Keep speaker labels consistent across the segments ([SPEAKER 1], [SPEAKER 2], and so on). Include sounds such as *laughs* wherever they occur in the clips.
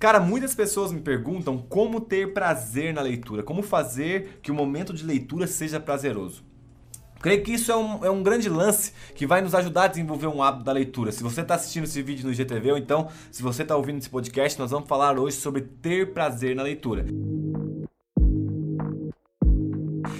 [SPEAKER 1] Cara, muitas pessoas me perguntam como ter prazer na leitura, como fazer que o momento de leitura seja prazeroso. Creio que isso é um, é um grande lance que vai nos ajudar a desenvolver um hábito da leitura. Se você está assistindo esse vídeo no GTV ou então se você está ouvindo esse podcast, nós vamos falar hoje sobre ter prazer na leitura.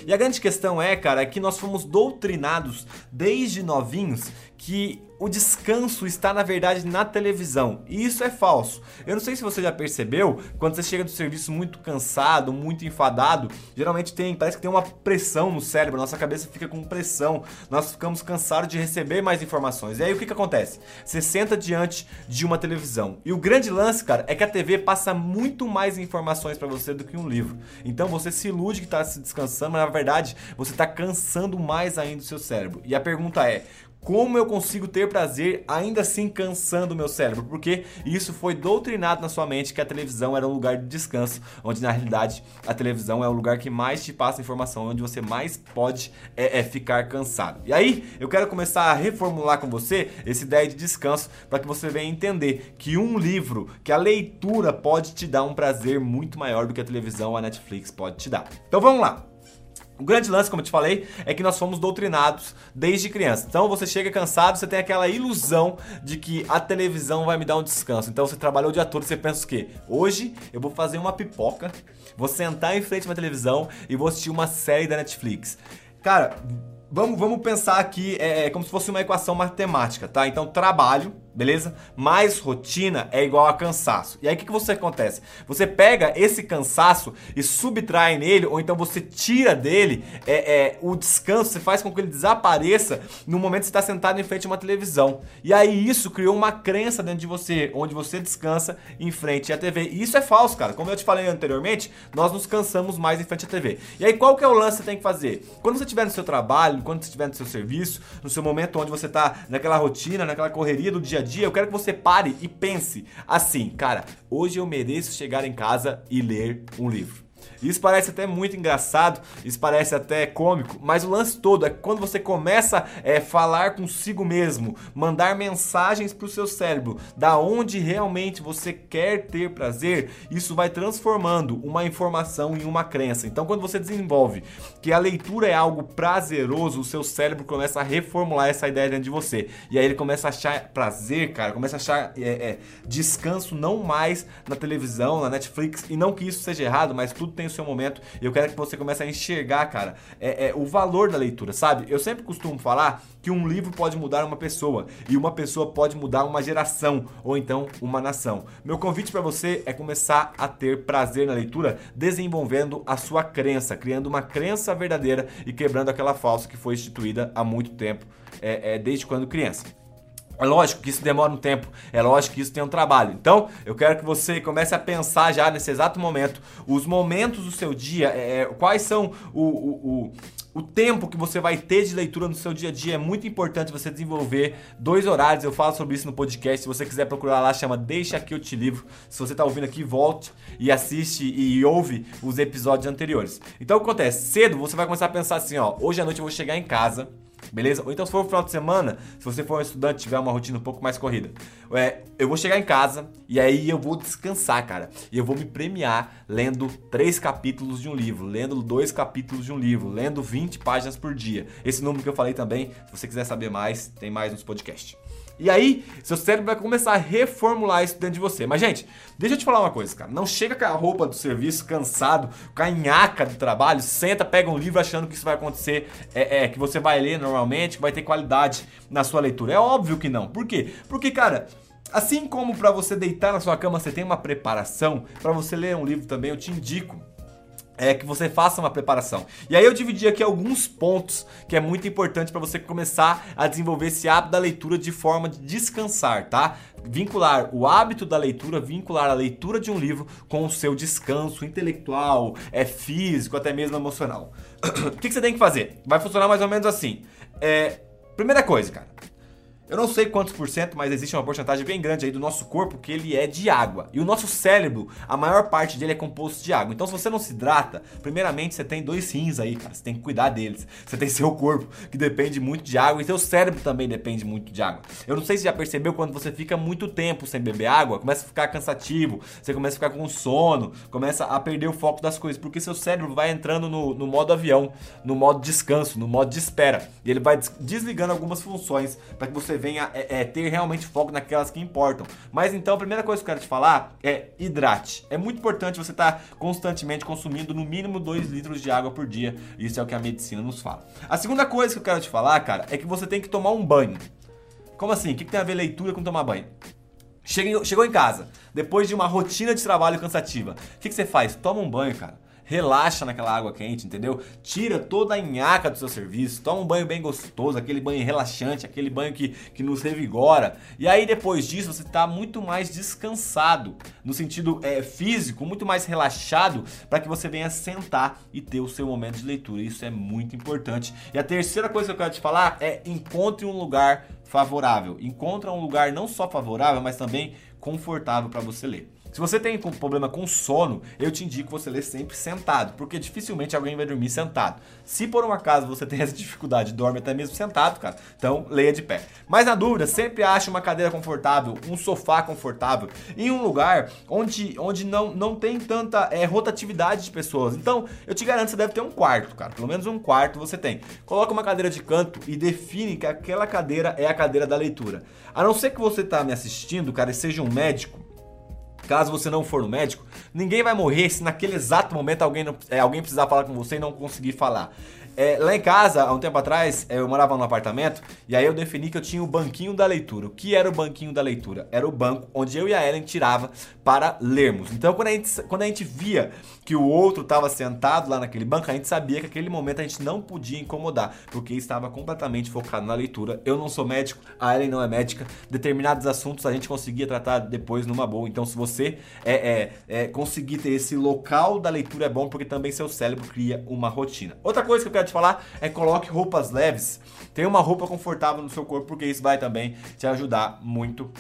[SPEAKER 1] E a grande questão é, cara, é que nós fomos doutrinados desde novinhos que o descanso está na verdade na televisão. E isso é falso. Eu não sei se você já percebeu, quando você chega do serviço muito cansado, muito enfadado, geralmente tem, parece que tem uma pressão no cérebro, nossa cabeça fica com pressão, nós ficamos cansados de receber mais informações. E aí o que que acontece? Você senta diante de uma televisão. E o grande lance, cara, é que a TV passa muito mais informações para você do que um livro. Então você se ilude que está se descansando, mas na verdade você está cansando mais ainda o seu cérebro. E a pergunta é: como eu consigo ter prazer ainda assim cansando o meu cérebro? Porque isso foi doutrinado na sua mente que a televisão era um lugar de descanso, onde na realidade a televisão é o lugar que mais te passa informação, onde você mais pode é, é ficar cansado. E aí eu quero começar a reformular com você essa ideia de descanso para que você venha entender que um livro, que a leitura pode te dar um prazer muito maior do que a televisão a Netflix pode te dar. Então vamos lá. O grande lance, como eu te falei, é que nós fomos doutrinados desde criança. Então você chega cansado, você tem aquela ilusão de que a televisão vai me dar um descanso. Então você trabalhou o dia todo, você pensa o quê? Hoje eu vou fazer uma pipoca, vou sentar em frente à televisão e vou assistir uma série da Netflix. Cara, vamos, vamos pensar aqui é, é como se fosse uma equação matemática, tá? Então trabalho beleza? Mais rotina é igual a cansaço. E aí o que, que você acontece? Você pega esse cansaço e subtrai nele, ou então você tira dele é, é, o descanso, você faz com que ele desapareça no momento que você está sentado em frente a uma televisão. E aí isso criou uma crença dentro de você, onde você descansa em frente à TV. E isso é falso, cara. Como eu te falei anteriormente, nós nos cansamos mais em frente à TV. E aí qual que é o lance que você tem que fazer? Quando você estiver no seu trabalho, quando você estiver no seu serviço, no seu momento onde você está naquela rotina, naquela correria do dia a dia, eu quero que você pare e pense assim, cara, hoje eu mereço chegar em casa e ler um livro. Isso parece até muito engraçado, isso parece até cômico, mas o lance todo é que quando você começa a é, falar consigo mesmo, mandar mensagens para o seu cérebro, da onde realmente você quer ter prazer, isso vai transformando uma informação em uma crença. Então, quando você desenvolve que a leitura é algo prazeroso, o seu cérebro começa a reformular essa ideia dentro de você. E aí ele começa a achar prazer, cara, começa a achar é, é, descanso não mais na televisão, na Netflix, e não que isso seja errado, mas tudo tem o seu momento. E eu quero que você comece a enxergar, cara, é, é, o valor da leitura, sabe? Eu sempre costumo falar que um livro pode mudar uma pessoa e uma pessoa pode mudar uma geração ou então uma nação. Meu convite para você é começar a ter prazer na leitura, desenvolvendo a sua crença, criando uma crença verdadeira e quebrando aquela falsa que foi instituída há muito tempo, é, é desde quando criança. É lógico que isso demora um tempo, é lógico que isso tem um trabalho. Então, eu quero que você comece a pensar já nesse exato momento, os momentos do seu dia, é, é quais são o, o, o o tempo que você vai ter de leitura no seu dia a dia é muito importante você desenvolver dois horários. Eu falo sobre isso no podcast. Se você quiser procurar lá, chama Deixa que eu te livro. Se você está ouvindo aqui, volte e assiste e ouve os episódios anteriores. Então o que acontece? Cedo você vai começar a pensar assim, ó, hoje à noite eu vou chegar em casa beleza? Ou então se for no final de semana, se você for um estudante tiver uma rotina um pouco mais corrida, é, eu vou chegar em casa e aí eu vou descansar, cara. E eu vou me premiar lendo três capítulos de um livro, lendo dois capítulos de um livro, lendo 20 páginas por dia. Esse número que eu falei também, se você quiser saber mais, tem mais nos podcasts. E aí, seu cérebro vai começar a reformular isso dentro de você. Mas, gente, deixa eu te falar uma coisa, cara. Não chega com a roupa do serviço, cansado, com a nhaca do trabalho, senta, pega um livro achando que isso vai acontecer, é, é que você vai ler normalmente, que vai ter qualidade na sua leitura. É óbvio que não. Por quê? Porque, cara, Assim como para você deitar na sua cama você tem uma preparação, para você ler um livro também eu te indico é que você faça uma preparação. E aí eu dividi aqui alguns pontos que é muito importante para você começar a desenvolver esse hábito da leitura de forma de descansar, tá? Vincular o hábito da leitura, vincular a leitura de um livro com o seu descanso intelectual, é físico, até mesmo emocional. *clears throat* o que, você tem que fazer? Vai funcionar mais ou menos assim. É, primeira coisa, cara. Eu não sei quantos por cento, mas existe uma porcentagem bem grande aí do nosso corpo que ele é de água. E o nosso cérebro, a maior parte dele é composto de água. Então, se você não se hidrata, primeiramente você tem dois rins aí, cara. Você tem que cuidar deles. Você tem *laughs* seu corpo, que depende muito de água, e seu cérebro também depende muito de água. Eu não sei se já percebeu quando você fica muito tempo sem beber água, começa a ficar cansativo, você começa a ficar com sono, começa a perder o foco das coisas, porque seu cérebro vai entrando no, no modo avião, no modo descanso, no modo de espera. E ele vai desligando algumas funções para que você venha é, é, ter realmente foco naquelas que importam. Mas então, a primeira coisa que eu quero te falar é hidrate. É muito importante você estar tá constantemente consumindo no mínimo 2 litros de água por dia. Isso é o que a medicina nos fala. A segunda coisa que eu quero te falar, cara, é que você tem que tomar um banho. Como assim? O que, que tem a ver leitura com tomar banho? chegou em casa, depois de uma rotina de trabalho cansativa, o que, que você faz? Toma um banho, cara relaxa naquela água quente, entendeu? Tira toda a nhaca do seu serviço, toma um banho bem gostoso, aquele banho relaxante, aquele banho que, que nos revigora. E aí depois disso você está muito mais descansado, no sentido é, físico, muito mais relaxado, para que você venha sentar e ter o seu momento de leitura. Isso é muito importante. E a terceira coisa que eu quero te falar é encontre um lugar favorável. Encontre um lugar não só favorável, mas também confortável para você ler. Se você tem problema com sono, eu te indico você ler sempre sentado, porque dificilmente alguém vai dormir sentado. Se por um acaso você *laughs* tem essa dificuldade, dorme até mesmo sentado, cara, então leia de pé. Mas na dúvida, sempre ache uma cadeira confortável, um sofá confortável, em um lugar onde, onde não, não tem tanta é, rotatividade de pessoas. Então, eu te garanto você deve ter um quarto, cara. Pelo menos um quarto você tem. Coloca uma cadeira de canto e define que aquela cadeira é a cadeira da leitura. A não ser que você tá me assistindo, cara, e seja um médico, Caso você não for no médico, ninguém vai morrer se naquele exato momento alguém, é, alguém precisar falar com você e não conseguir falar. É, lá em casa, há um tempo atrás, é, eu morava num apartamento e aí eu defini que eu tinha o banquinho da leitura. O que era o banquinho da leitura? Era o banco onde eu e a Ellen tirava para lermos. Então, quando a gente, quando a gente via que o outro estava sentado lá naquele banco, a gente sabia que aquele momento a gente não podia incomodar, porque estava completamente focado na leitura. Eu não sou médico, a Ellen não é médica. Determinados assuntos a gente conseguia tratar depois numa boa. Então, se você é, é, é conseguir ter esse local da leitura, é bom, porque também seu cérebro cria uma rotina. Outra coisa que eu quero falar é coloque roupas leves. Tenha uma roupa confortável no seu corpo, porque isso vai também te ajudar muito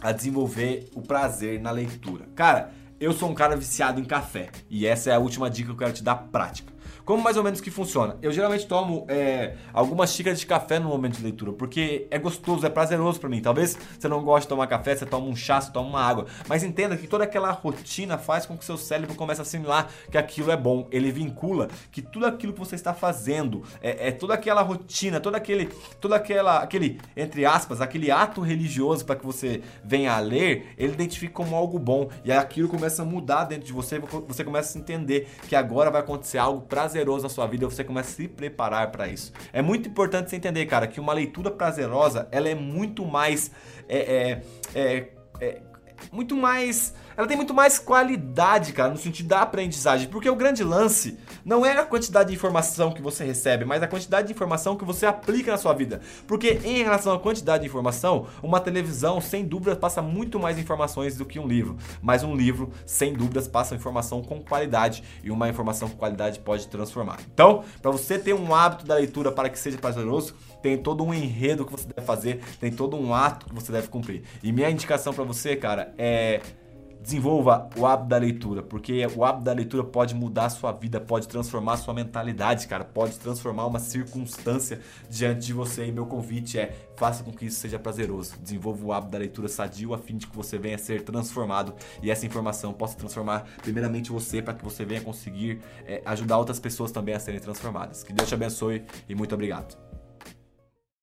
[SPEAKER 1] a desenvolver o prazer na leitura. Cara, eu sou um cara viciado em café e essa é a última dica que eu quero te dar prática. Como mais ou menos que funciona? Eu geralmente tomo é, algumas xícaras de café no momento de leitura, porque é gostoso, é prazeroso para mim. Talvez você não goste de tomar café, você toma um chá, você toma uma água. Mas entenda que toda aquela rotina faz com que seu cérebro comece a assimilar que aquilo é bom. Ele vincula que tudo aquilo que você está fazendo, é, é toda aquela rotina, todo aquele, toda aquela, aquele, entre aspas, aquele ato religioso para que você venha a ler, ele identifica como algo bom. E aquilo começa a mudar dentro de você, você começa a entender que agora vai acontecer algo prazeroso prazeroso na sua vida, você começa a se preparar para isso. É muito importante você entender, cara, que uma leitura prazerosa, ela é muito mais é, é, é, é muito mais. Ela tem muito mais qualidade, cara, no sentido da aprendizagem. Porque o grande lance não é a quantidade de informação que você recebe, mas a quantidade de informação que você aplica na sua vida. Porque em relação à quantidade de informação, uma televisão, sem dúvidas, passa muito mais informações do que um livro. Mas um livro, sem dúvidas, passa informação com qualidade. E uma informação com qualidade pode transformar. Então, para você ter um hábito da leitura para que seja prazeroso, tem todo um enredo que você deve fazer, tem todo um ato que você deve cumprir. E minha indicação para você, cara, é desenvolva o hábito da leitura, porque o hábito da leitura pode mudar a sua vida, pode transformar a sua mentalidade, cara, pode transformar uma circunstância diante de você. E meu convite é: faça com que isso seja prazeroso. Desenvolva o hábito da leitura sadio a fim de que você venha a ser transformado e essa informação possa transformar primeiramente você para que você venha conseguir é, ajudar outras pessoas também a serem transformadas. Que Deus te abençoe e muito obrigado.